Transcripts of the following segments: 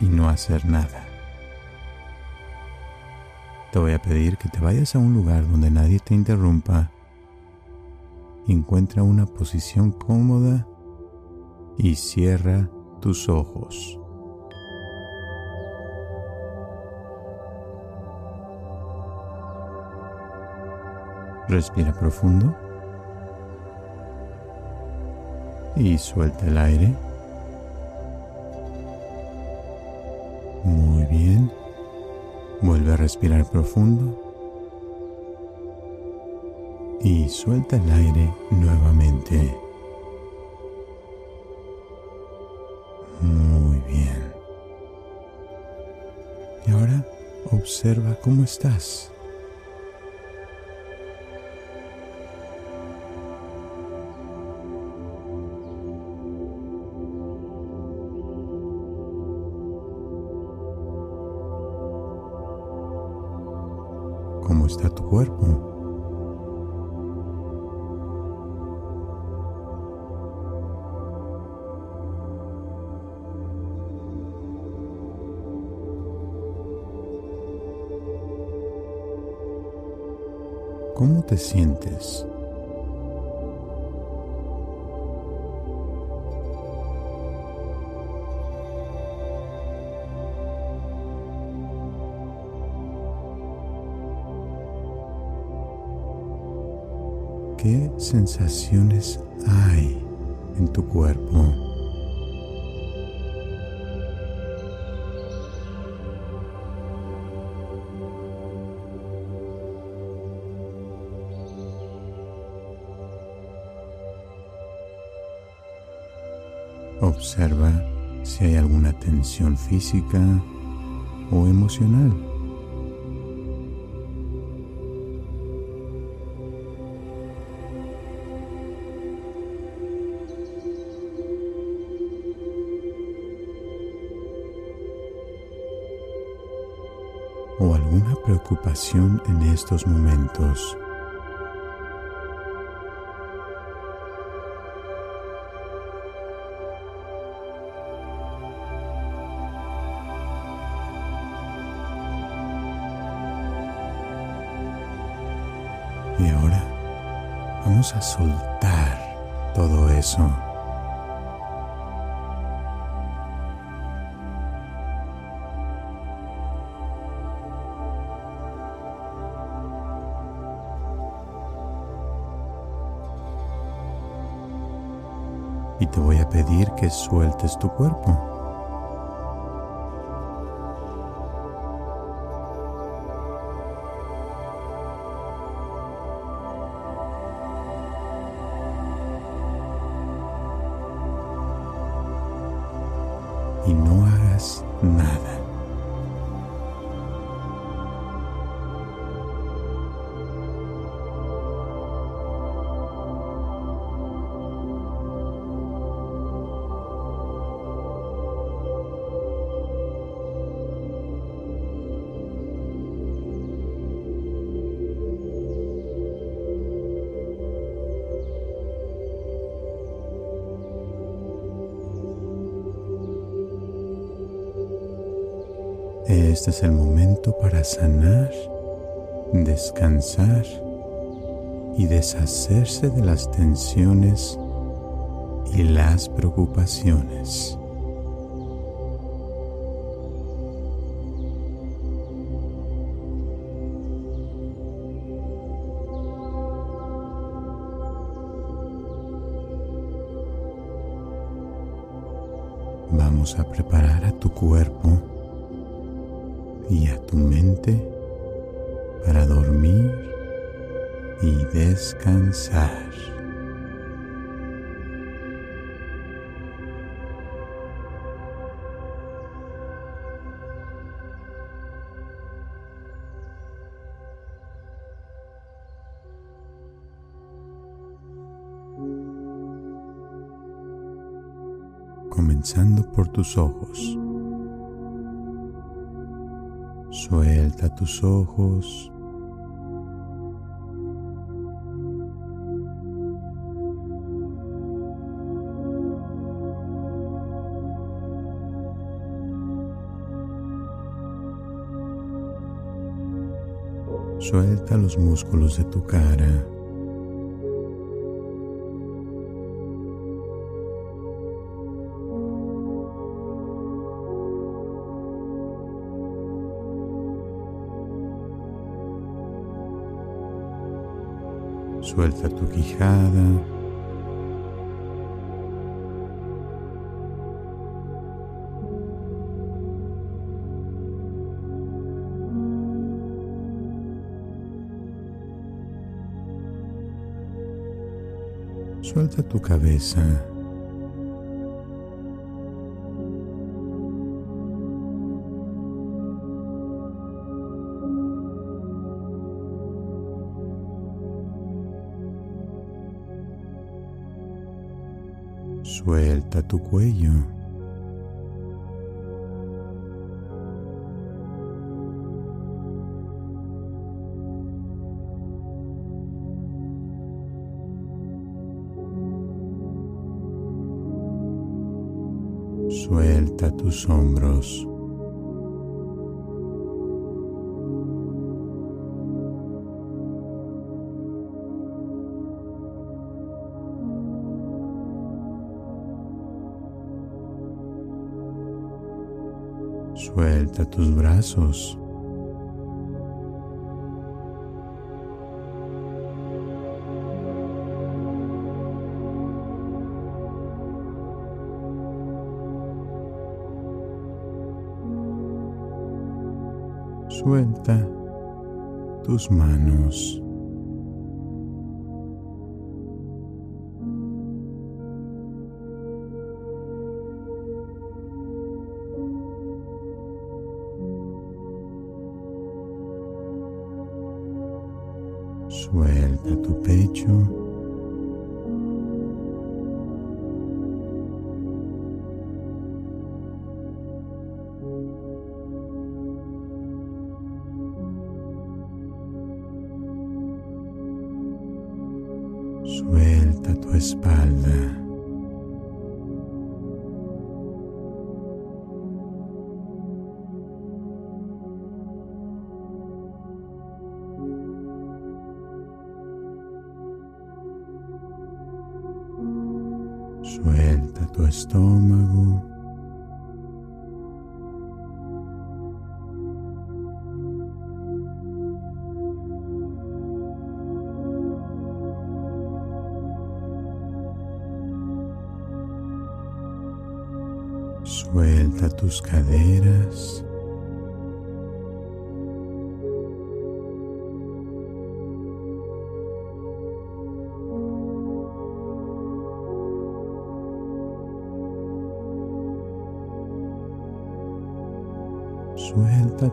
y no hacer nada. Te voy a pedir que te vayas a un lugar donde nadie te interrumpa encuentra una posición cómoda y cierra tus ojos. Respira profundo y suelta el aire. Respirar profundo y suelta el aire nuevamente. Muy bien. Y ahora observa cómo estás. Cuerpo. ¿Cómo te sientes? ¿Qué sensaciones hay en tu cuerpo? Observa si hay alguna tensión física o emocional. En estos momentos. Y ahora vamos a soltar todo eso. Pedir que sueltes tu cuerpo. Este es el momento para sanar, descansar y deshacerse de las tensiones y las preocupaciones. Vamos a preparar a tu cuerpo y a tu mente para dormir y descansar. Comenzando por tus ojos. Suelta tus ojos. Suelta los músculos de tu cara. Suelta tu quijada. Suelta tu cabeza. Suelta tu cuello. Manos. Suelta tu pecho.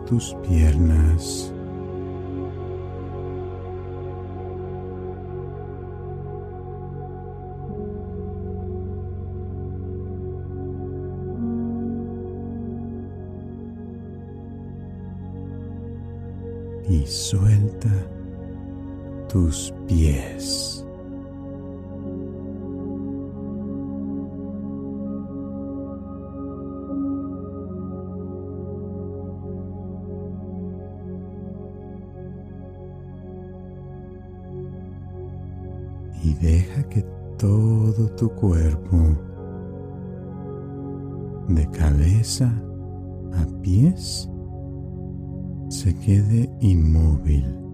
Tus piernas. Y suelta tus pies. Y deja que todo tu cuerpo, de cabeza a pies, se quede inmóvil.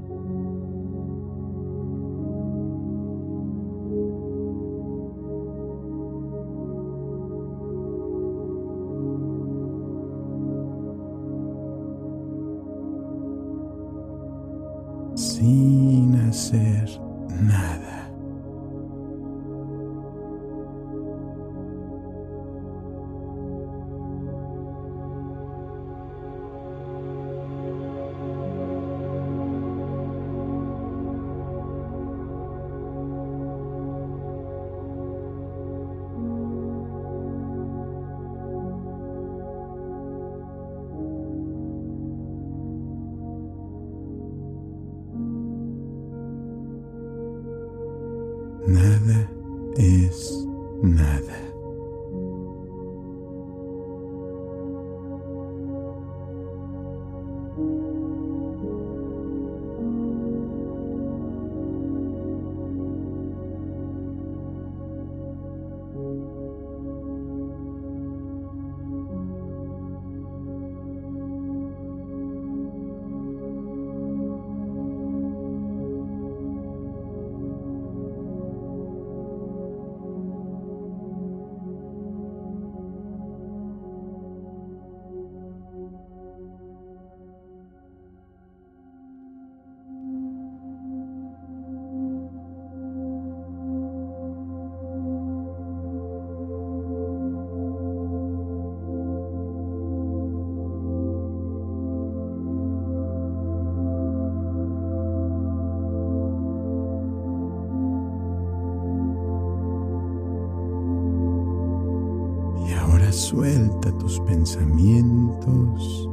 suelta tus pensamientos.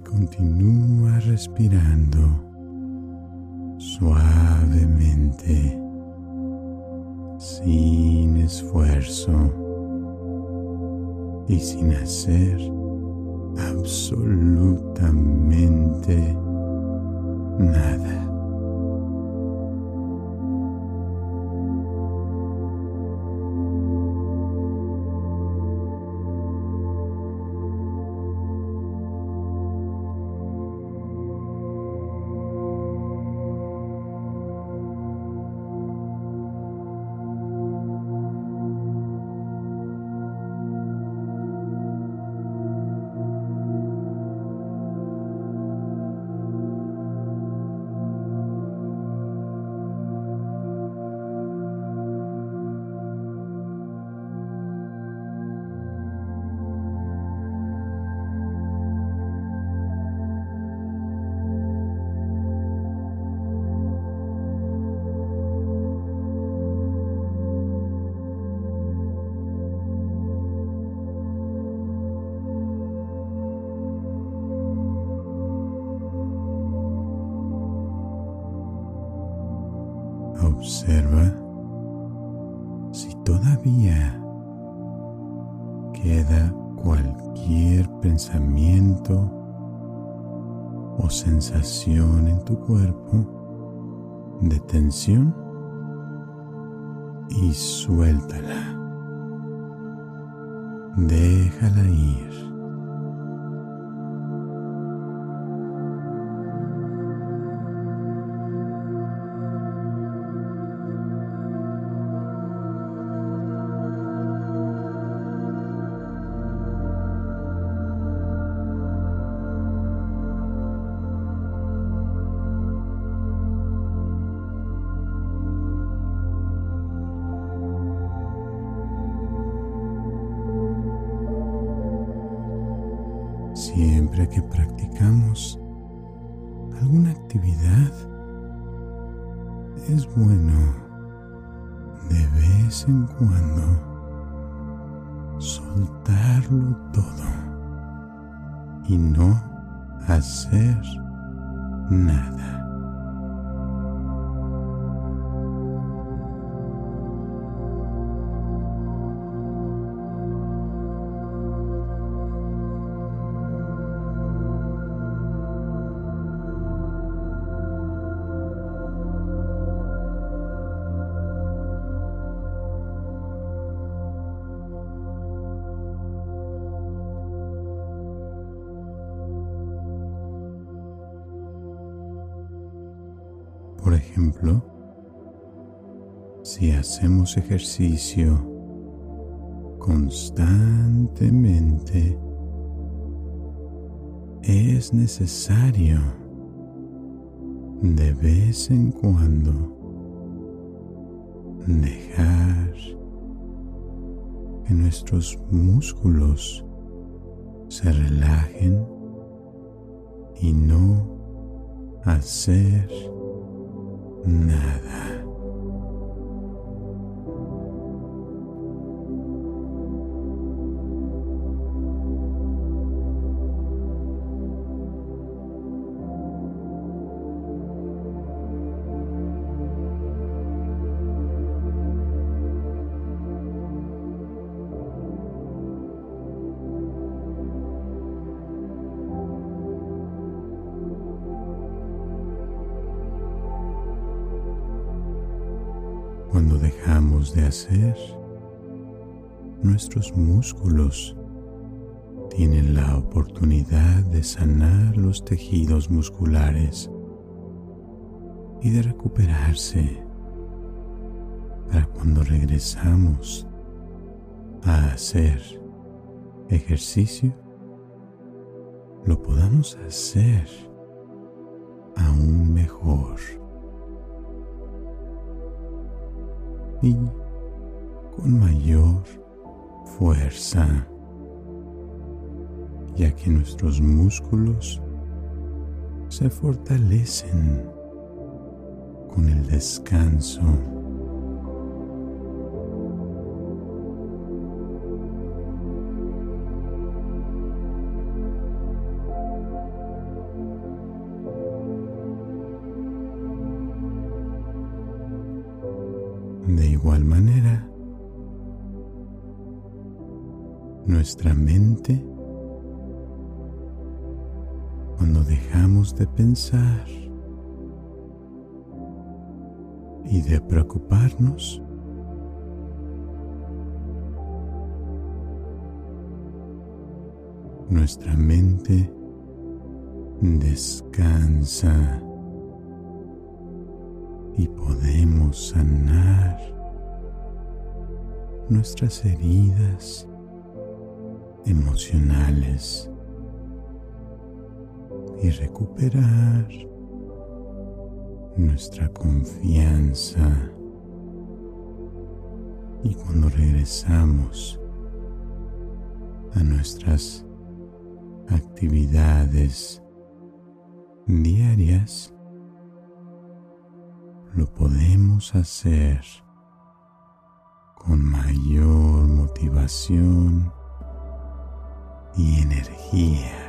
continúa respirando suavemente, sin esfuerzo y sin hacer absolutamente nada. sensación en tu cuerpo de tensión y suéltala. Déjala ir. Ejemplo, si hacemos ejercicio constantemente, es necesario de vez en cuando dejar que nuestros músculos se relajen y no hacer nada. Hacer, nuestros músculos tienen la oportunidad de sanar los tejidos musculares y de recuperarse para cuando regresamos a hacer ejercicio, lo podamos hacer aún mejor. y fuerza, ya que nuestros músculos se fortalecen con el descanso. Nuestra mente, cuando dejamos de pensar y de preocuparnos, nuestra mente descansa y podemos sanar nuestras heridas emocionales y recuperar nuestra confianza. Y cuando regresamos a nuestras actividades diarias, lo podemos hacer con mayor motivación y energía.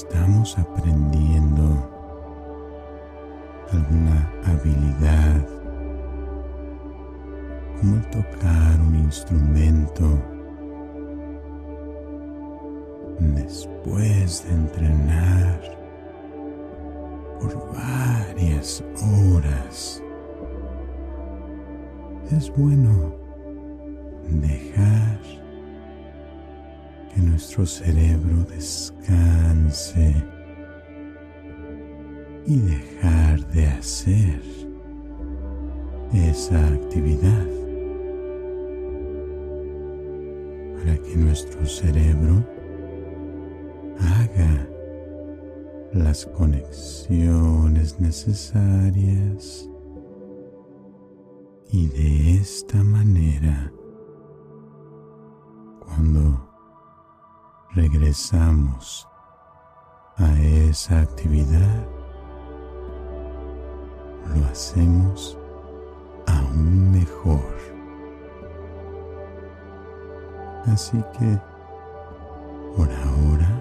Estamos aprendiendo alguna habilidad, como el tocar un instrumento, después de entrenar por varias horas, es bueno dejar que nuestro cerebro descanse y dejar de hacer esa actividad para que nuestro cerebro haga las conexiones necesarias. Y de esta manera cuando regresamos a esa actividad lo hacemos aún mejor. Así que por ahora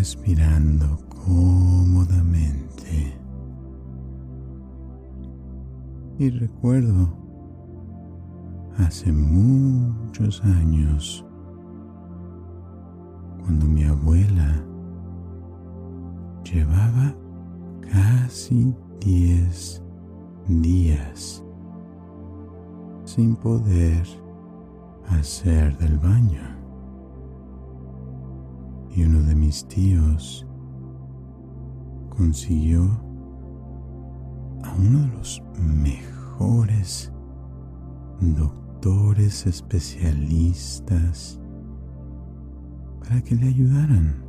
respirando cómodamente. Y recuerdo hace muchos años consiguió a uno de los mejores doctores especialistas para que le ayudaran.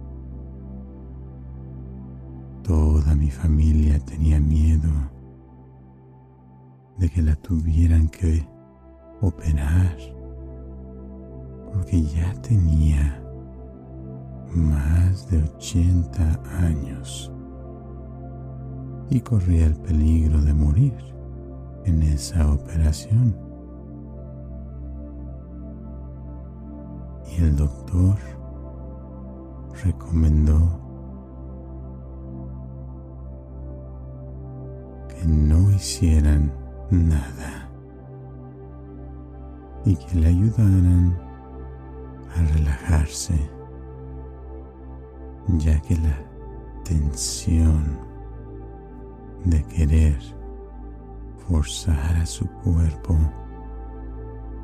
Toda mi familia tenía miedo de que la tuvieran que operar porque ya tenía más de 80 años y corría el peligro de morir en esa operación. Y el doctor recomendó que no hicieran nada y que le ayudaran a relajarse ya que la tensión de querer forzar a su cuerpo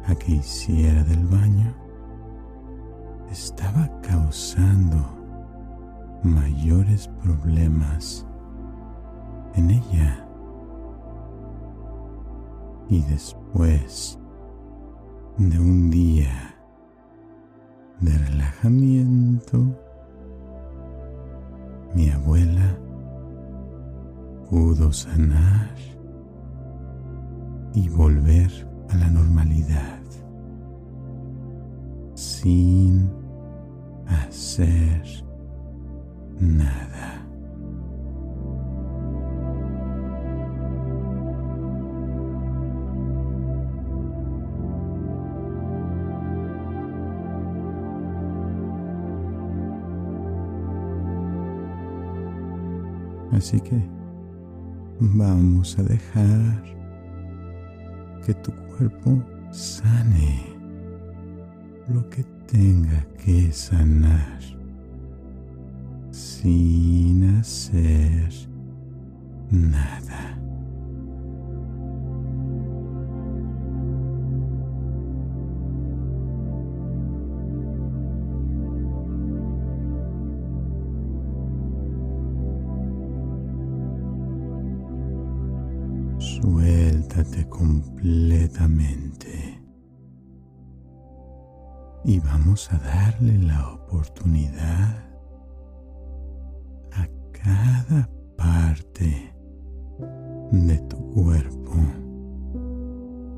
a que hiciera del baño estaba causando mayores problemas en ella. Y después de un día de relajamiento, mi abuela pudo sanar y volver a la normalidad sin hacer nada. Así que vamos a dejar que tu cuerpo sane lo que tenga que sanar sin hacer nada. Completamente. Y vamos a darle la oportunidad a cada parte de tu cuerpo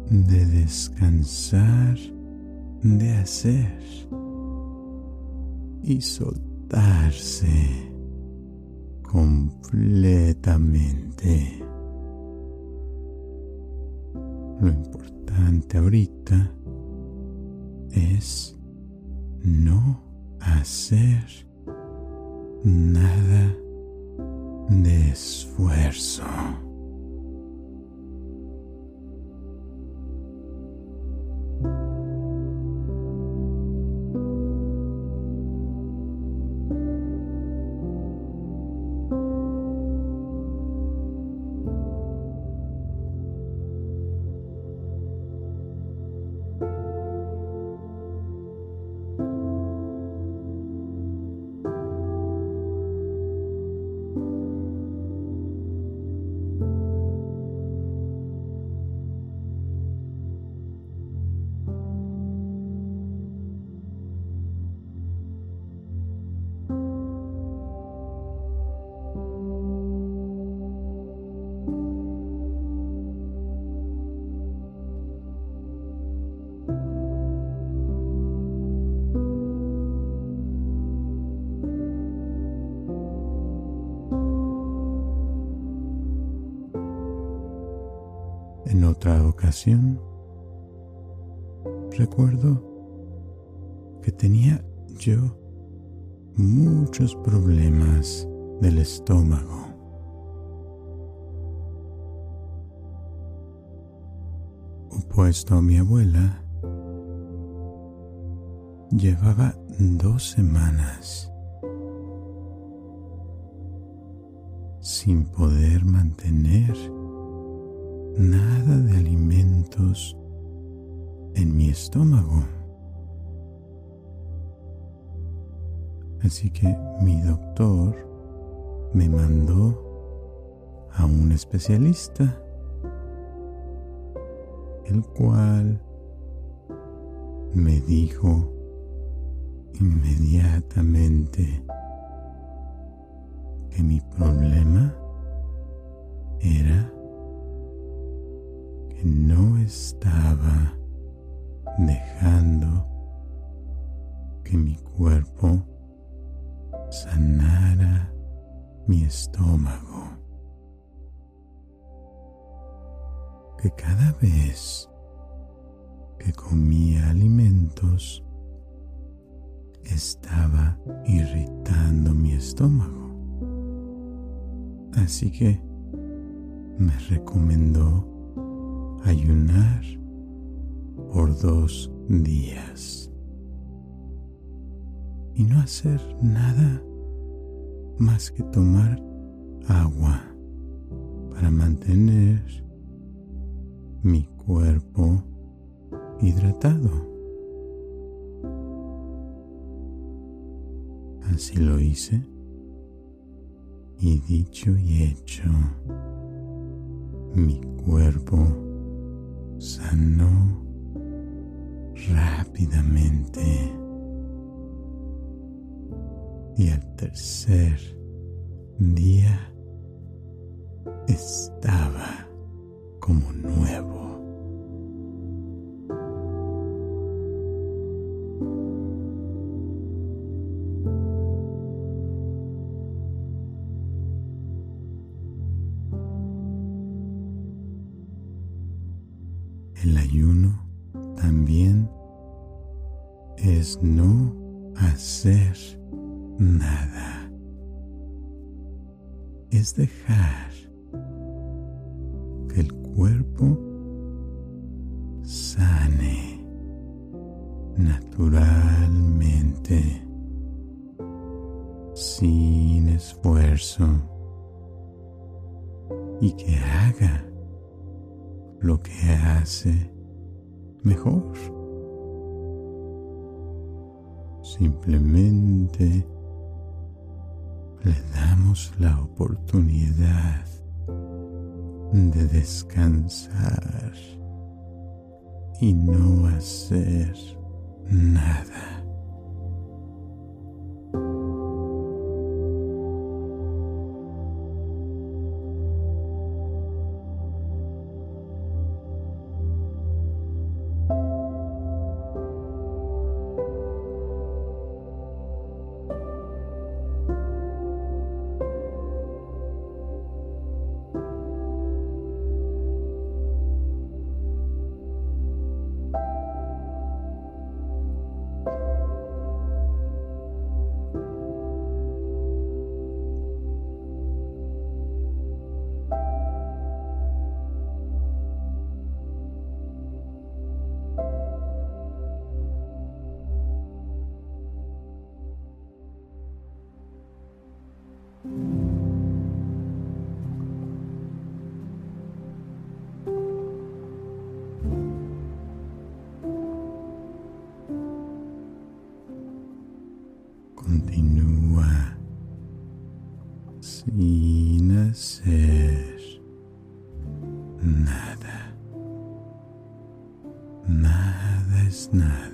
de descansar, de hacer y soltarse completamente. Lo importante ahorita es no hacer nada de esfuerzo. En otra ocasión, recuerdo que tenía yo muchos problemas del estómago. Opuesto a mi abuela, llevaba dos semanas sin poder mantener nada de alimentos en mi estómago. Así que mi doctor me mandó a un especialista, el cual me dijo inmediatamente que mi problema era no estaba dejando que mi cuerpo sanara mi estómago. Que cada vez que comía alimentos estaba irritando mi estómago. Así que me recomendó ayunar por dos días y no hacer nada más que tomar agua para mantener mi cuerpo hidratado. Así lo hice y dicho y hecho, mi cuerpo sanó rápidamente y al tercer día estaba como nuevo. Nada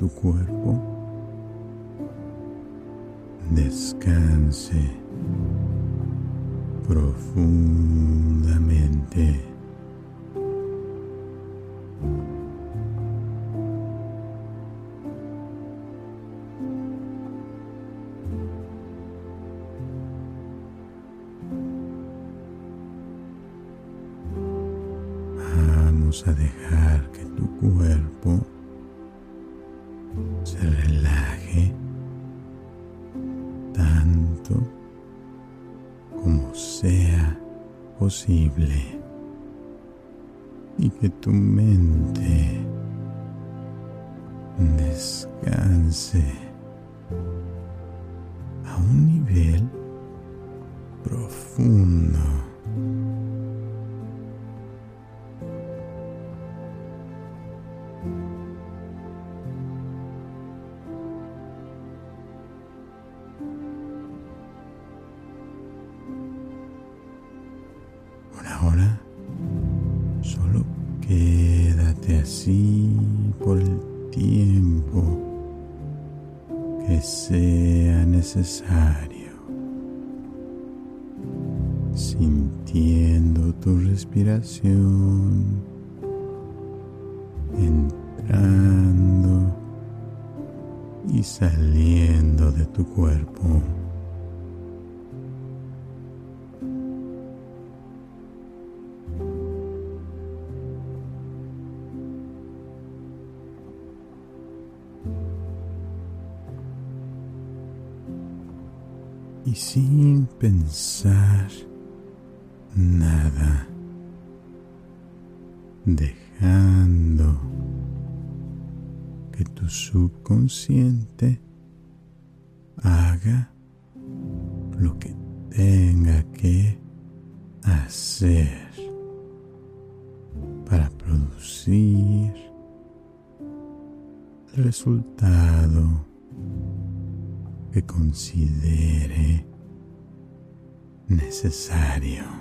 tu cuerpo descanse profundamente. Vamos a dejar que tu cuerpo se relaje tanto como sea posible y que tu mente descanse a un nivel profundo. Que considere necesario.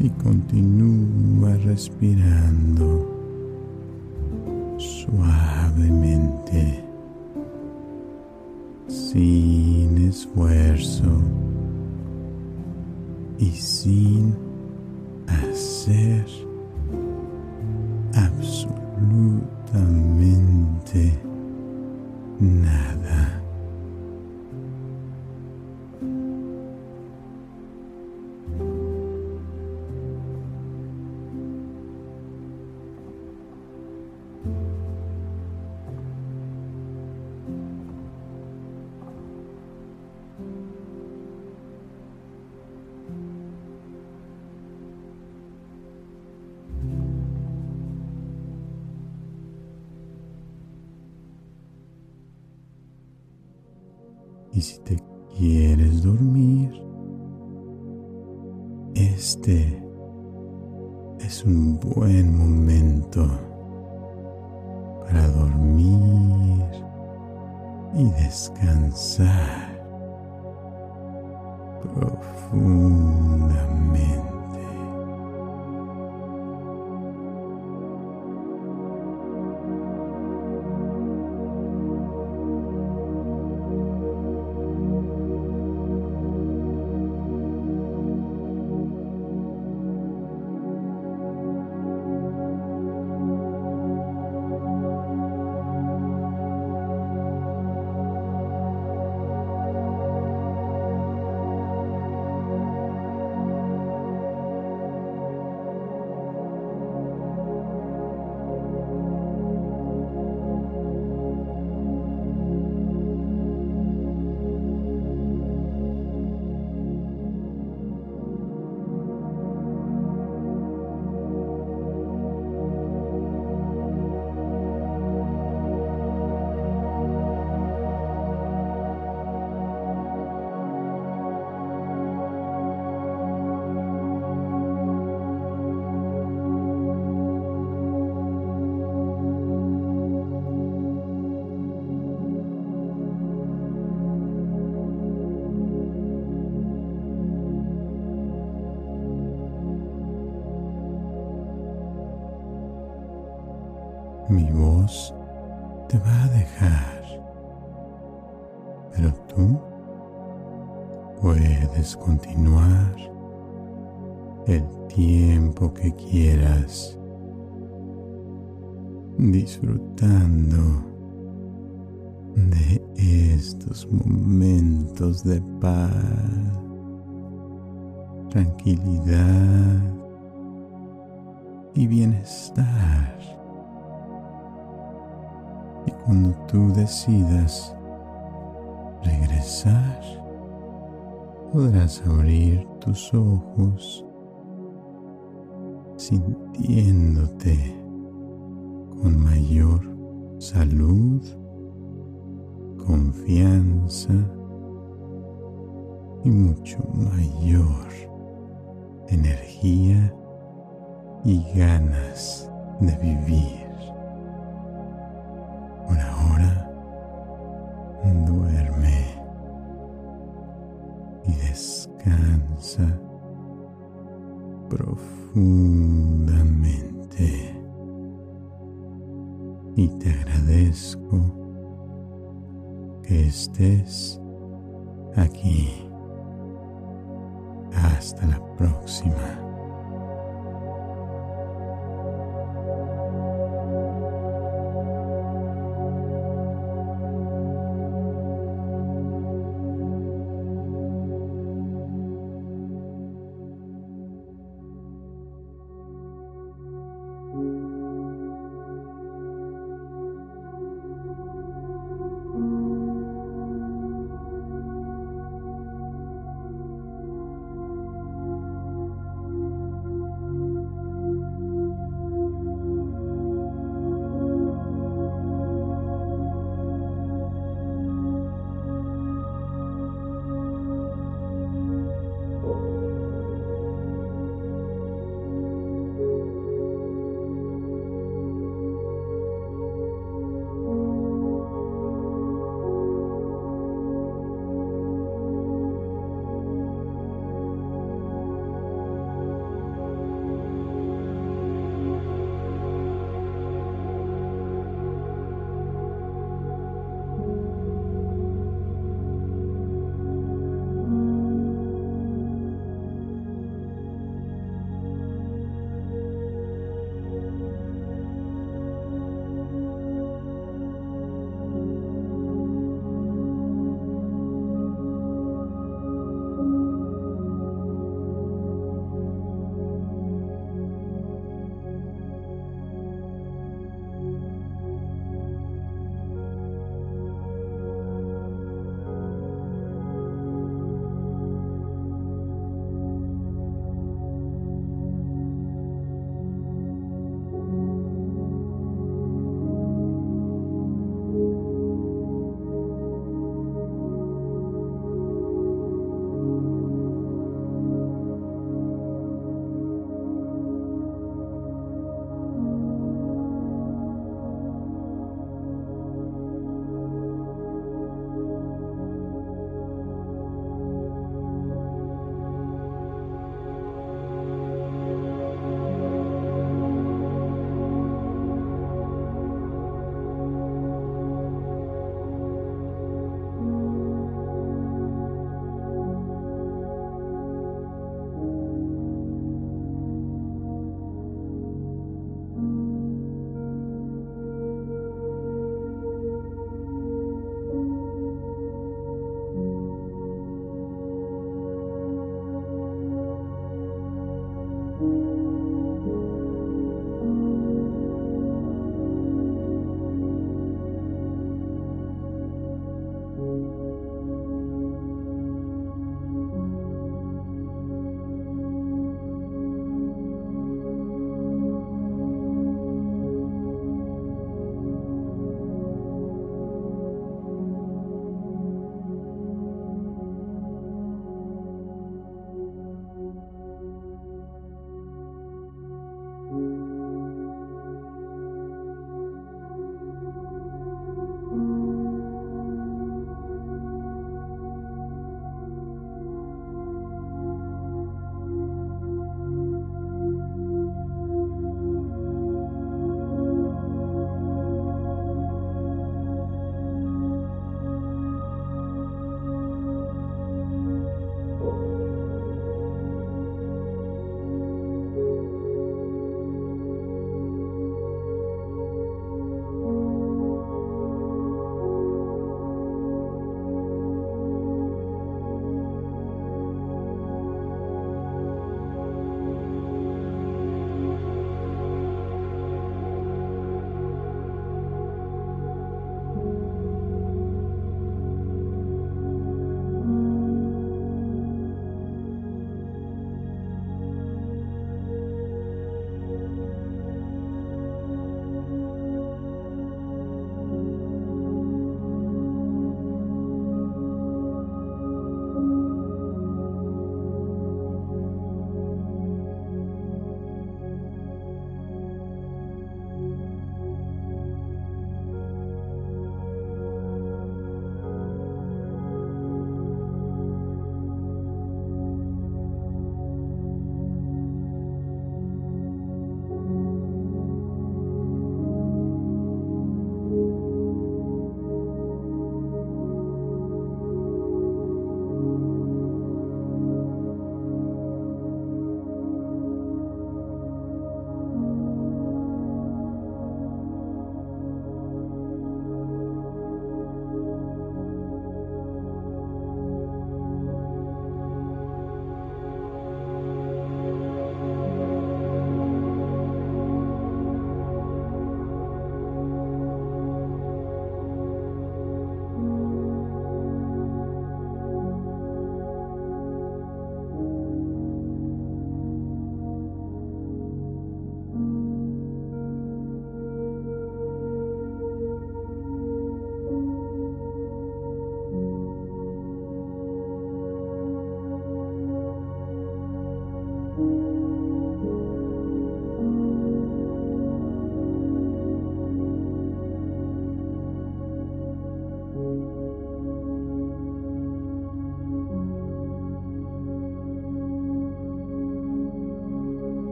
Y continúa respirando suavemente, sin esfuerzo y sin hacer absolutamente nada. Te va a dejar, pero tú puedes continuar el tiempo que quieras disfrutando de estos momentos de paz, tranquilidad y bienestar. Cuando tú decidas regresar, podrás abrir tus ojos sintiéndote con mayor salud, confianza y mucho mayor energía y ganas de vivir. Profundamente. Y te agradezco que estés aquí. Hasta la próxima.